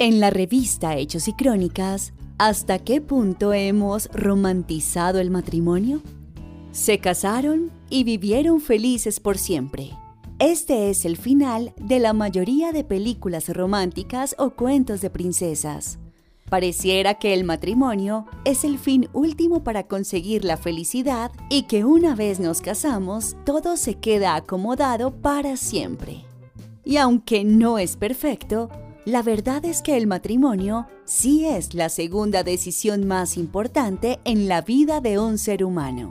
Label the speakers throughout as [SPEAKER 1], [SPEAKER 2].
[SPEAKER 1] En la revista Hechos y Crónicas, ¿hasta qué punto hemos romantizado el matrimonio? Se casaron y vivieron felices por siempre. Este es el final de la mayoría de películas románticas o cuentos de princesas. Pareciera que el matrimonio es el fin último para conseguir la felicidad y que una vez nos casamos, todo se queda acomodado para siempre. Y aunque no es perfecto, la verdad es que el matrimonio sí es la segunda decisión más importante en la vida de un ser humano.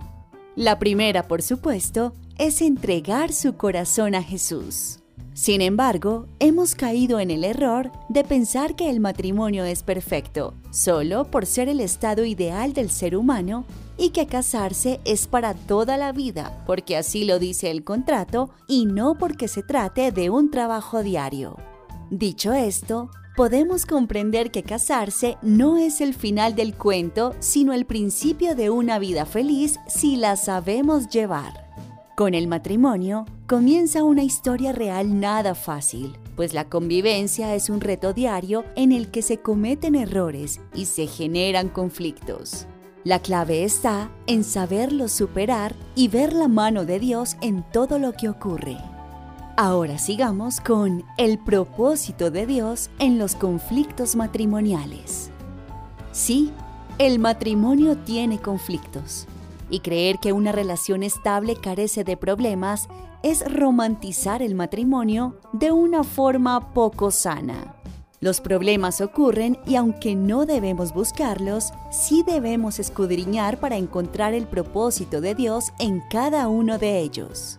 [SPEAKER 1] La primera, por supuesto, es entregar su corazón a Jesús. Sin embargo, hemos caído en el error de pensar que el matrimonio es perfecto, solo por ser el estado ideal del ser humano y que casarse es para toda la vida, porque así lo dice el contrato y no porque se trate de un trabajo diario. Dicho esto, podemos comprender que casarse no es el final del cuento, sino el principio de una vida feliz si la sabemos llevar. Con el matrimonio comienza una historia real nada fácil, pues la convivencia es un reto diario en el que se cometen errores y se generan conflictos. La clave está en saberlos superar y ver la mano de Dios en todo lo que ocurre. Ahora sigamos con el propósito de Dios en los conflictos matrimoniales. Sí, el matrimonio tiene conflictos, y creer que una relación estable carece de problemas es romantizar el matrimonio de una forma poco sana. Los problemas ocurren y aunque no debemos buscarlos, sí debemos escudriñar para encontrar el propósito de Dios en cada uno de ellos.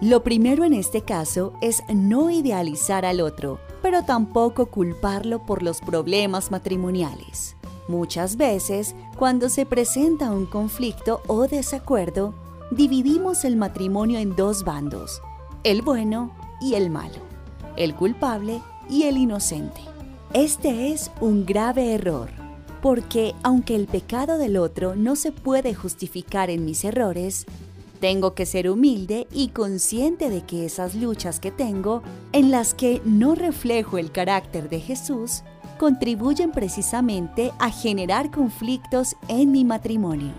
[SPEAKER 1] Lo primero en este caso es no idealizar al otro, pero tampoco culparlo por los problemas matrimoniales. Muchas veces, cuando se presenta un conflicto o desacuerdo, dividimos el matrimonio en dos bandos, el bueno y el malo, el culpable y el inocente. Este es un grave error, porque aunque el pecado del otro no se puede justificar en mis errores, tengo que ser humilde y consciente de que esas luchas que tengo, en las que no reflejo el carácter de Jesús, contribuyen precisamente a generar conflictos en mi matrimonio.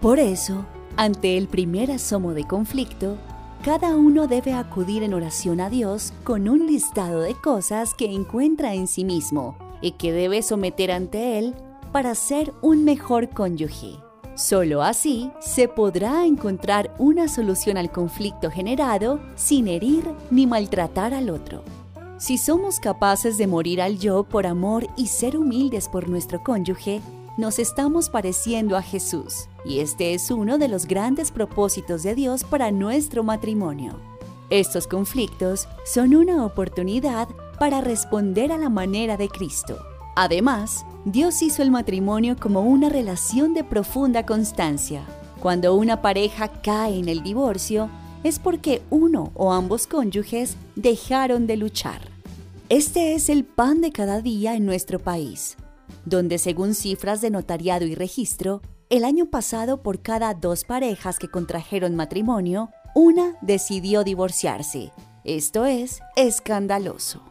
[SPEAKER 1] Por eso, ante el primer asomo de conflicto, cada uno debe acudir en oración a Dios con un listado de cosas que encuentra en sí mismo y que debe someter ante Él para ser un mejor cónyuge. Solo así se podrá encontrar una solución al conflicto generado sin herir ni maltratar al otro. Si somos capaces de morir al yo por amor y ser humildes por nuestro cónyuge, nos estamos pareciendo a Jesús, y este es uno de los grandes propósitos de Dios para nuestro matrimonio. Estos conflictos son una oportunidad para responder a la manera de Cristo. Además, Dios hizo el matrimonio como una relación de profunda constancia. Cuando una pareja cae en el divorcio, es porque uno o ambos cónyuges dejaron de luchar. Este es el pan de cada día en nuestro país, donde según cifras de notariado y registro, el año pasado por cada dos parejas que contrajeron matrimonio, una decidió divorciarse. Esto es escandaloso.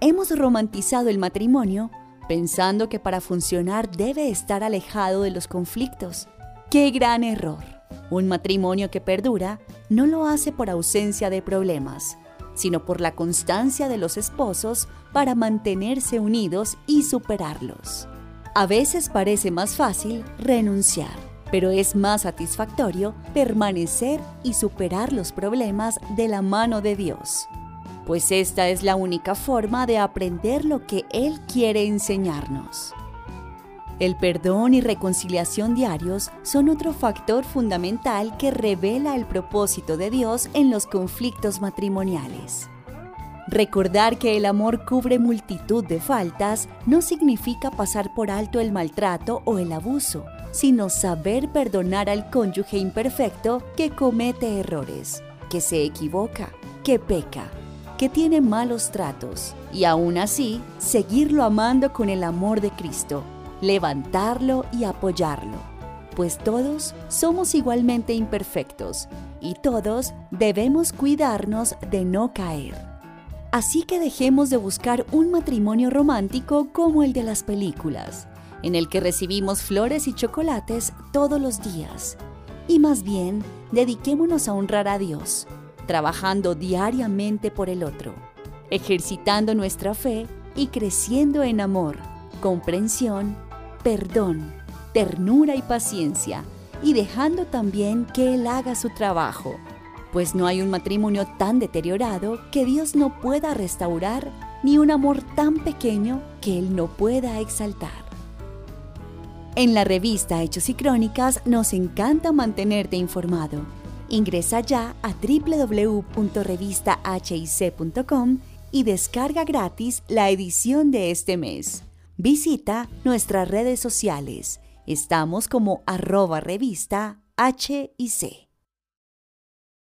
[SPEAKER 1] Hemos romantizado el matrimonio pensando que para funcionar debe estar alejado de los conflictos. ¡Qué gran error! Un matrimonio que perdura no lo hace por ausencia de problemas, sino por la constancia de los esposos para mantenerse unidos y superarlos. A veces parece más fácil renunciar, pero es más satisfactorio permanecer y superar los problemas de la mano de Dios pues esta es la única forma de aprender lo que Él quiere enseñarnos. El perdón y reconciliación diarios son otro factor fundamental que revela el propósito de Dios en los conflictos matrimoniales. Recordar que el amor cubre multitud de faltas no significa pasar por alto el maltrato o el abuso, sino saber perdonar al cónyuge imperfecto que comete errores, que se equivoca, que peca que tiene malos tratos y aún así seguirlo amando con el amor de Cristo, levantarlo y apoyarlo, pues todos somos igualmente imperfectos y todos debemos cuidarnos de no caer. Así que dejemos de buscar un matrimonio romántico como el de las películas, en el que recibimos flores y chocolates todos los días. Y más bien, dediquémonos a honrar a Dios, trabajando diariamente por el otro, ejercitando nuestra fe y creciendo en amor, comprensión, perdón, ternura y paciencia, y dejando también que Él haga su trabajo pues no hay un matrimonio tan deteriorado que Dios no pueda restaurar, ni un amor tan pequeño que Él no pueda exaltar. En la revista Hechos y Crónicas nos encanta mantenerte informado. Ingresa ya a www.revistahic.com y descarga gratis la edición de este mes. Visita nuestras redes sociales. Estamos como arroba revista HIC.